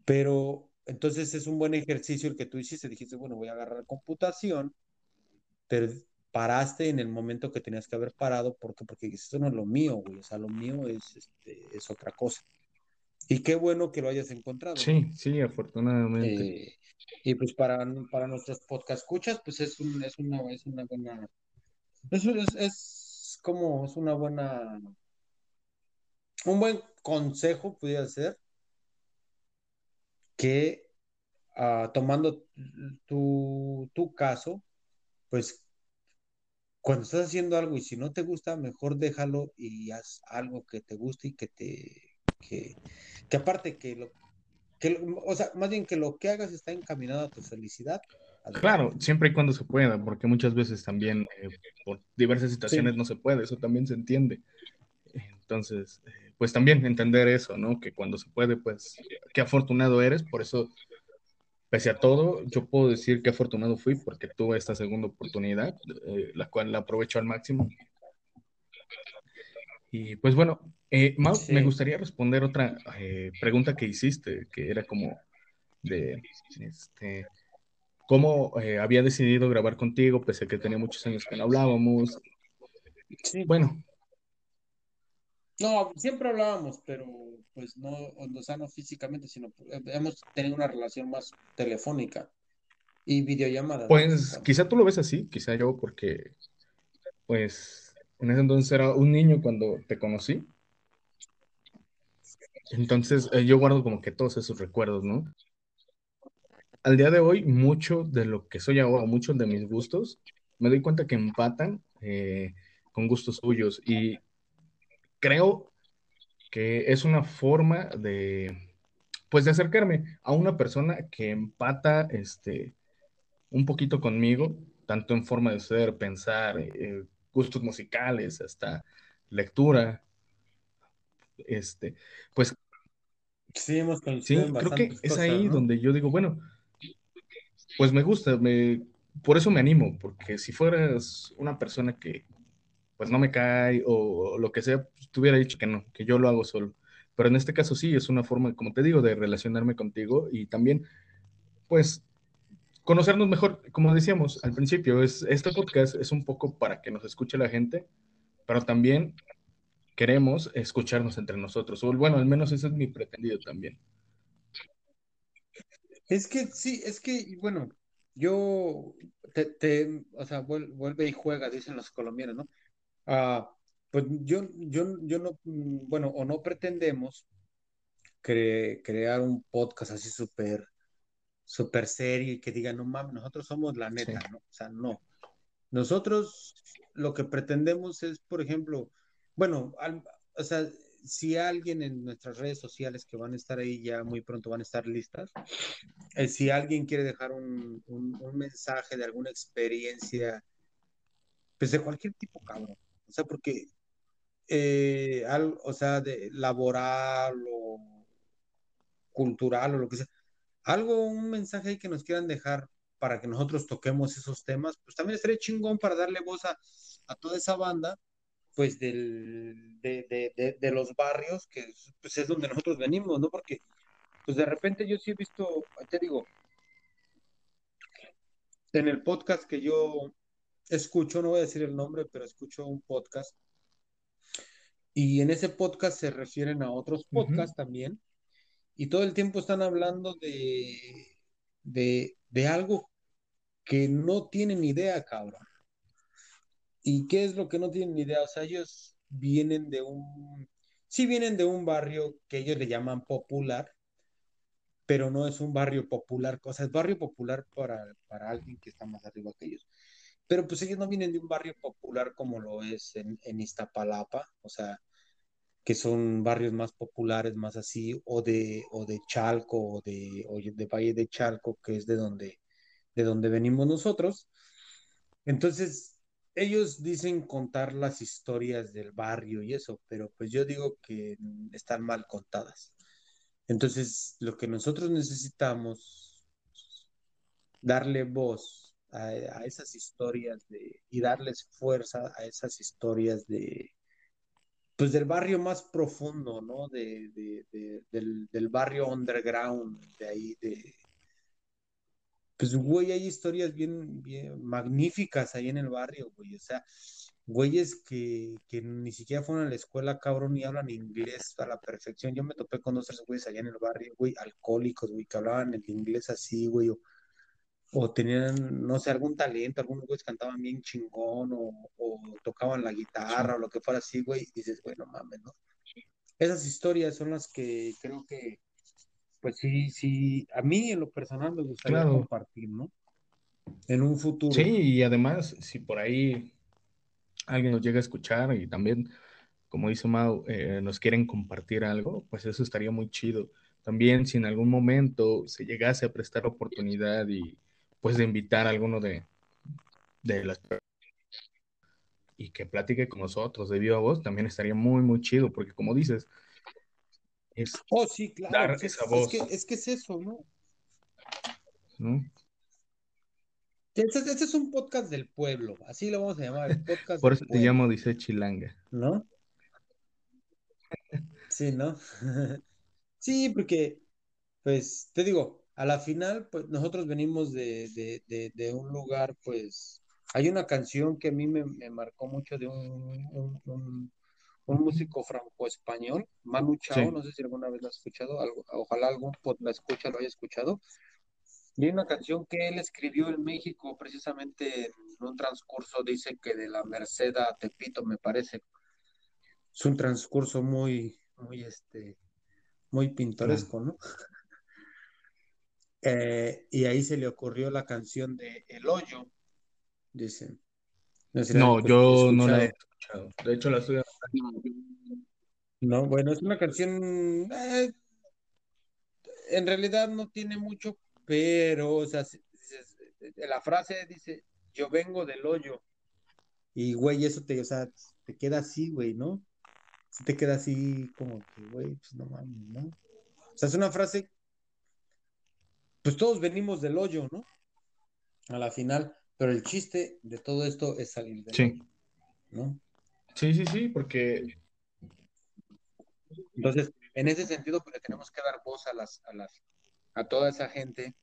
Pero entonces es un buen ejercicio el que tú hiciste, dijiste, bueno, voy a agarrar computación, pero paraste en el momento que tenías que haber parado, porque porque esto no es lo mío, güey, o sea, lo mío es, este, es otra cosa. Y qué bueno que lo hayas encontrado. Sí, sí, afortunadamente. Eh, y pues para, para nuestros podcast escuchas, pues es, un, es, una, es una buena es, es, como, es una buena, un buen consejo pudiera ser que ah, tomando tu, tu caso, pues cuando estás haciendo algo y si no te gusta, mejor déjalo y haz algo que te guste y que te, que, que aparte que lo, que, o sea, más bien que lo que hagas está encaminado a tu felicidad Claro, siempre y cuando se pueda, porque muchas veces también eh, por diversas situaciones no se puede, eso también se entiende. Entonces, eh, pues también entender eso, ¿no? Que cuando se puede, pues, qué afortunado eres, por eso, pese a todo, yo puedo decir que afortunado fui porque tuve esta segunda oportunidad, eh, la cual la aprovecho al máximo. Y pues bueno, Mau, me gustaría responder otra pregunta que hiciste, que era como de, este, cómo eh, había decidido grabar contigo, pese a que tenía muchos años que no hablábamos. Sí. Bueno. No, siempre hablábamos, pero pues no, o sea, no físicamente, sino eh, hemos tenido una relación más telefónica y videollamada. Pues quizá tú lo ves así, quizá yo, porque pues en ese entonces era un niño cuando te conocí. Entonces eh, yo guardo como que todos esos recuerdos, ¿no? Al día de hoy, mucho de lo que soy ahora, muchos de mis gustos, me doy cuenta que empatan eh, con gustos suyos. Y creo que es una forma de, pues, de acercarme a una persona que empata, este, un poquito conmigo, tanto en forma de ser, pensar, eh, gustos musicales, hasta lectura, este, pues Sí, hemos sí, creo que es ahí donde yo digo, bueno, pues me gusta, me, por eso me animo, porque si fueras una persona que pues no me cae o, lo que sea, pues, te dicho que no, que yo lo hago solo. Pero en este caso sí, es una forma, como te digo, de relacionarme contigo y también, pues, conocernos mejor. Como decíamos al principio, es, este podcast es un poco para que nos escuche la gente, pero también queremos escucharnos entre nosotros. O bueno, al menos ese es mi pretendido también. Es que sí, es que, bueno, yo te, te o sea, vuelve y juega, dicen los colombianos, ¿no? Ah, pues yo, yo, yo no, mm, bueno, o no pretendemos crear un podcast así súper, súper serio y que diga, no mames, nosotros somos la neta, ¿no? O sea, no. Nosotros lo que pretendemos es, por ejemplo, bueno, o sea, si alguien en nuestras redes sociales que van a estar ahí ya muy pronto van a estar listas, eh, si alguien quiere dejar un, mensaje de alguna experiencia, pues de cualquier tipo, cabrón. O sea, porque, eh, o sea, de laboral o cultural o lo que sea, algo, un mensaje ahí que nos quieran dejar para que nosotros toquemos esos temas, pues también estaría chingón para darle voz a, a toda esa banda pues del, de, de, los barrios, que pues, es donde nosotros venimos, ¿no? Porque pues de repente yo sí he visto, te digo, en el podcast que yo escucho, no voy a decir el nombre, pero escucho un podcast, y en ese podcast se refieren a otros podcasts también, y todo el tiempo están hablando de, de, de algo que no tienen idea, cabrón. ¿Y qué es lo que no tienen idea? O sea, ellos vienen de un, sí vienen de un barrio que ellos le llaman popular, pero no es un barrio popular, o sea, es barrio popular para, para alguien que está más arriba que ellos. Pero pues ellos no vienen de un barrio popular como lo es en, en Iztapalapa, o sea, que son barrios más populares, más así, o de, o de Chalco, o de, o de Valle de Chalco, que es de donde, de donde venimos nosotros. Entonces, ellos dicen contar las historias del barrio y eso, pero pues yo digo que están mal contadas. Entonces, lo que nosotros necesitamos darle voz a, esas historias de, y darles fuerza a esas historias de, pues del barrio más profundo, ¿no? De, del, barrio underground, de ahí, de... Pues, güey, hay historias bien, bien magníficas ahí en el barrio, güey. O sea, güeyes que, que ni siquiera fueron a la escuela, cabrón, y hablan inglés a la perfección. Yo me topé con dos tres güeyes allá en el barrio, güey, alcohólicos, güey, que hablaban el inglés así, güey, o, tenían, no sé, algún talento, algunos güeyes cantaban bien chingón, o, tocaban la guitarra, o lo que fuera así, güey, y dices, bueno, mames, ¿no? Esas historias son las que creo que, pues sí, sí, a mí en lo personal me gustaría compartir, ¿no? En un futuro. Sí, y además, si por ahí alguien nos llega a escuchar y también, como dice Mau, eh, nos quieren compartir algo, pues eso estaría muy chido. También si en algún momento se llegase a prestar oportunidad y pues de invitar a alguno de, de las y que platique con nosotros de viva voz, también estaría muy, muy chido, porque como dices, es oh, sí, claro, dar esa voz. Es que, es que es eso, ¿no? Este, este, es un podcast del pueblo, así lo vamos a llamar, el podcast Por eso te llamo, dice Chilanga. ¿No? Sí, ¿no? sí, porque, pues, te digo, a la final, pues nosotros venimos de, de, de, un lugar, pues, hay una canción que a mí me, marcó mucho de un, un, músico franco-español, Manu Chao, no sé si alguna vez lo has escuchado, ojalá algún pod la escucha lo haya escuchado, y hay una canción que él escribió en México, precisamente en un transcurso, dice que de la Merced a Tepito, me parece. Es un transcurso muy, muy, este, muy pintoresco, ¿no? Eh, y ahí se le ocurrió la canción de El Hoyo, dicen. No, yo no la he escuchado. De hecho, la estoy. No, bueno, es una canción. Eh, en realidad no tiene mucho pero, o sea, la frase dice, yo vengo del hoyo. Y, güey, eso te, o sea, te queda así, güey, ¿no? Se te queda así como que, güey, pues no mames, ¿no? O sea, es una frase, pues todos venimos del hoyo, ¿no? A la final, pero el chiste de todo esto es salir del sí. ¿no? Sí, sí, sí, porque... Entonces, en ese sentido, pues le tenemos que dar voz a las, a las, a toda esa gente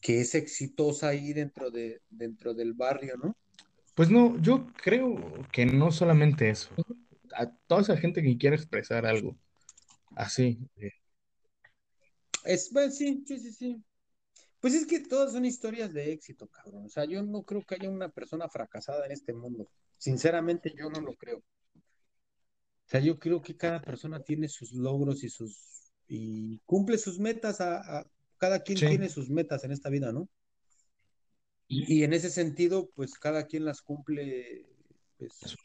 que es exitosa ahí dentro, de, dentro del barrio, ¿no? Pues no, yo creo que no solamente eso. A toda esa gente que quiere expresar algo así. Eh. Es, pues, sí, sí, sí, sí. Pues es que todas son historias de éxito, cabrón. O sea, yo no creo que haya una persona fracasada en este mundo. Sinceramente, yo no lo creo. O sea, yo creo que cada persona tiene sus logros y sus y cumple sus metas a, cada quien tiene sus metas en esta vida, ¿no? Y, en ese sentido, pues cada quien las cumple pues,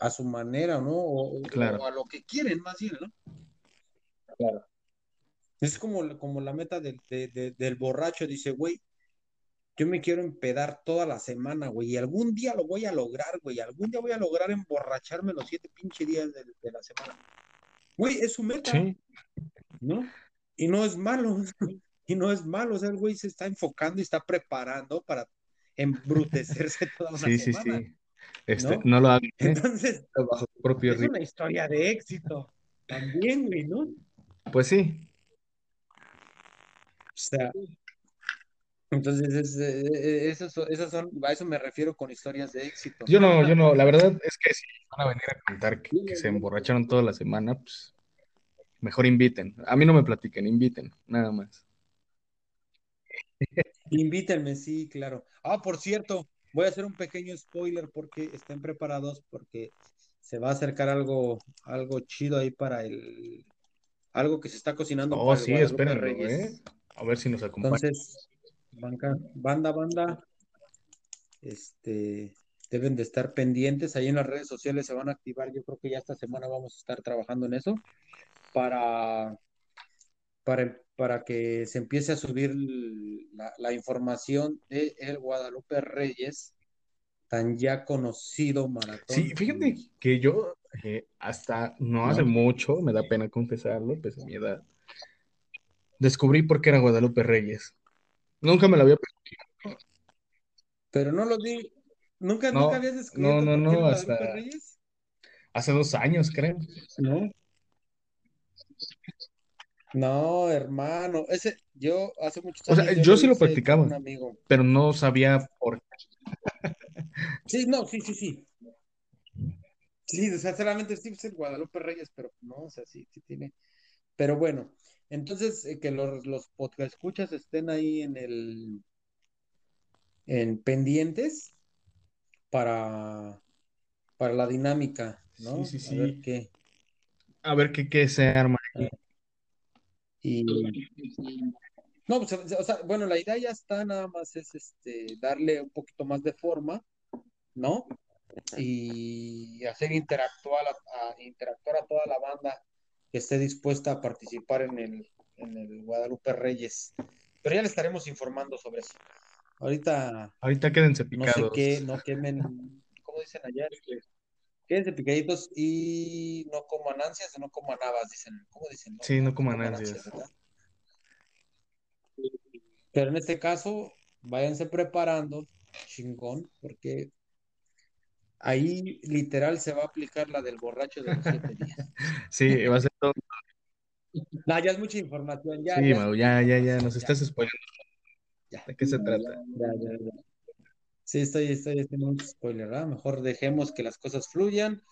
a su manera, ¿no? O, a lo que quieren, más bien, ¿no? Claro. Es como, como la meta del, del borracho, dice, güey, yo me quiero empedar toda la semana, güey, y algún día lo voy a lograr, güey, algún día voy a lograr emborracharme los siete pinches días de, de la semana. Güey, es su meta. ¿No? Y no es malo. Y no es malo. O sea, el güey se está enfocando y está preparando para embrutecerse toda una sí, semana. Sí, sí, este, ¿no? lo hago. ¿eh? Entonces, es una historia de éxito. También, güey, ¿no? Pues sí. O sea, entonces, es, eh, eh, esas, son, a eso me refiero con historias de éxito. Yo no, yo no, la verdad es que si van a venir a contar que, se emborracharon toda la semana, pues mejor inviten. A mí no me platiquen, inviten, nada más. Invítenme, sí, claro. Ah, por cierto, voy a hacer un pequeño spoiler porque estén preparados porque se va a acercar algo, algo chido ahí para el, algo que se está cocinando oh, para sí, Guadalupe ¿eh? A ver si nos acompaña. Entonces, banda, banda, este, deben de estar pendientes. Ahí en las redes sociales se van a activar. Yo creo que ya esta semana vamos a estar trabajando en eso para, para, para que se empiece a subir la, información de el Guadalupe Reyes, tan ya conocido maratón. Sí, fíjate que yo eh, hasta no hace mucho, me da pena confesarlo, pese a mi edad, descubrí por qué era Guadalupe Reyes. Nunca me lo había preguntado. Pero no lo di, nunca, nunca habías descubierto no, no, no, hasta Reyes. Hace dos años, creo. No. No, hermano, ese, yo hace muchos años. O sea, yo, sí lo practicaba, pero no sabía por qué. Sí, no, sí, sí, sí. Sí, o sea, solamente Steve es el Guadalupe Reyes, pero no, o sea, sí, sí tiene. Pero bueno, entonces eh, que los, los podcast escuchas estén ahí en el en pendientes para, para la dinámica, ¿no? Sí, sí, sí. A ver qué. A ver qué, qué se arma ahí. Y no, pues, o sea, bueno, la idea ya está, nada más es este darle un poquito más de forma, ¿no? Y hacer interactuar a, interactuar a toda la banda que esté dispuesta a participar en el, en el Guadalupe Reyes. Pero ya le estaremos informando sobre eso. Ahorita. Ahorita quédense picados. No sé qué, no quemen. ¿Cómo dicen allá? Quédense picaditos y no coman ansias o no coman habas, dicen. ¿Cómo dicen? sí, no coman, ansias. Pero en este caso, váyanse preparando, chingón, porque ahí literal se va a aplicar la del borracho de los siete días. sí, va a ser todo. No, ya es mucha información. Ya, sí, ya, ya, ya, nos estás spoilando. ¿De qué se trata? Ya, ya, ya. Sí, estoy, estoy haciendo un spoiler, ¿verdad? Mejor dejemos que las cosas fluyan.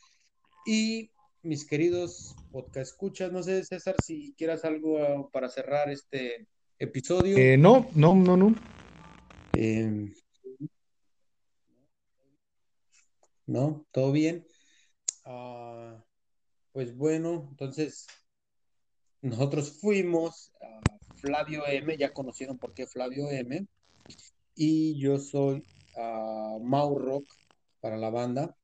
Y mis queridos podcast escuchas, no sé, César, si quieras algo para cerrar este episodio. Eh, no, no, no, no. Em, no, todo bien. Ah, pues bueno, entonces nosotros fuimos a Flavio M, ya conocieron por qué Flavio M, y yo soy a Mau Rock para la banda.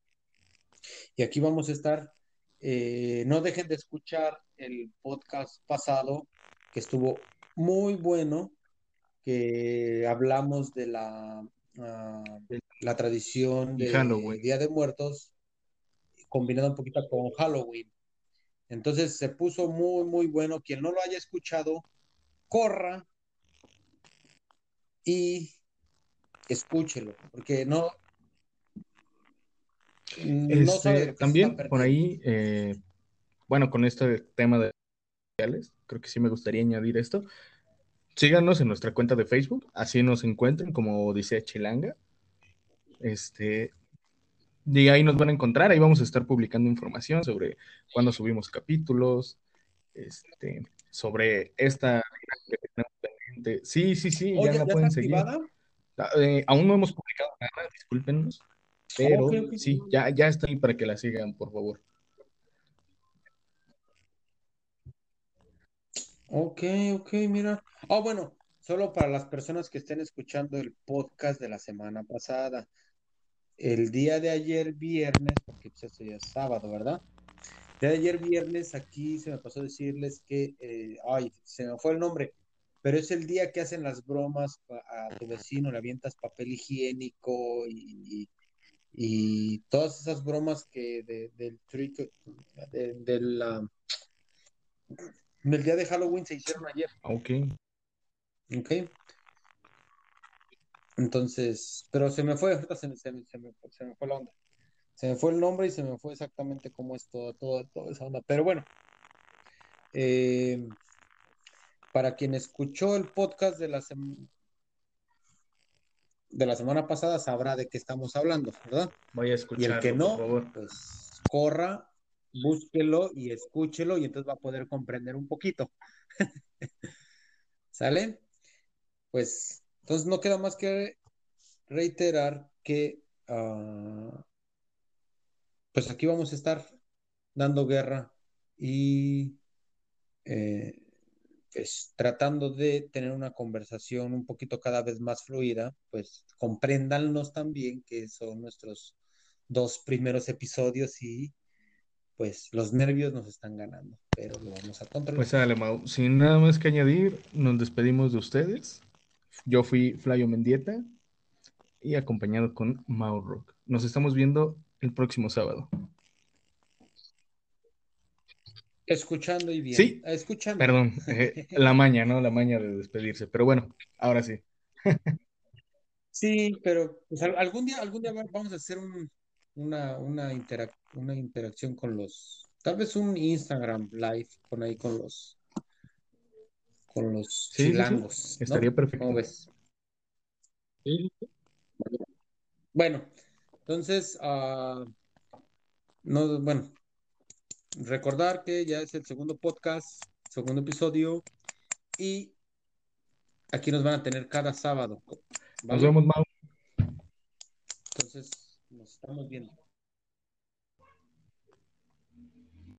Y aquí vamos a estar. Eh, no dejen de escuchar el podcast pasado, que estuvo muy bueno, que hablamos de la, ah, la tradición de Día de Muertos, combinado un poquito con Halloween. Entonces se puso muy, muy bueno. Quien no lo haya escuchado, corra y escúchelo, porque no. Este, también por ahí, eh, bueno, con este tema de sociales, creo que sí me gustaría añadir esto. Síganos en nuestra cuenta de Facebook, así nos encuentren como dice Chilanga. Este, y ahí nos van a encontrar, ahí vamos a estar publicando información sobre cuándo subimos capítulos, este, sobre esta Sí, sí, sí, ya, la pueden seguir. Ah, eh, aún no hemos publicado nada, discúlpenos, pero sí, ya, ya está ahí para que la sigan, por favor. Ok, ok, mira. Ah, bueno, solo para las personas que estén escuchando el podcast de la semana pasada. El día de ayer, viernes, porque pues esto ya es sábado, ¿verdad? El día de ayer, viernes, aquí se me pasó a decirles que, eh, ay, se me fue el nombre, pero es el día que hacen las bromas a tu vecino, le avientas papel higiénico y, todas esas bromas que del trick, de, del, del día de Halloween se hicieron ayer. Ok. Ok. Entonces, pero se me fue, se, me, se, me, se, me, fue la onda. Se me fue el nombre y se me fue exactamente cómo es todo, todo, toda esa onda. Pero bueno, eh, para quien escuchó el podcast de la, de la semana pasada, sabrá de qué estamos hablando, ¿verdad? Voy a escucharlo, Y el que no, pues corra, búsquelo y escúchelo y entonces va a poder comprender un poquito. ¿Sale? Pues entonces no queda más que reiterar que ah, pues aquí vamos a estar dando guerra y eh, pues tratando de tener una conversación un poquito cada vez más fluida, pues compréndannos también que son nuestros dos primeros episodios y pues los nervios nos están ganando, pero lo vamos a controlar. Pues dale, sin nada más que añadir, nos despedimos de ustedes. Yo fui Flavio Mendieta y acompañado con Mau Rock. Nos estamos viendo el próximo sábado. Escuchando y bien. Sí, escuchando. Perdón, eh, la maña, ¿no? La maña de despedirse. Pero bueno, ahora sí. sí, pero pues, algún día, algún día vamos a hacer una, una, una interacción con los, tal vez un Instagram live con ahí con los, con los chilangos. Estaría perfecto. ¿Cómo ves? Bueno, entonces, uh, no, bueno, recordar que ya es el segundo podcast, segundo episodio, y aquí nos van a tener cada sábado. Nos vemos, Mau. Entonces, nos estamos viendo.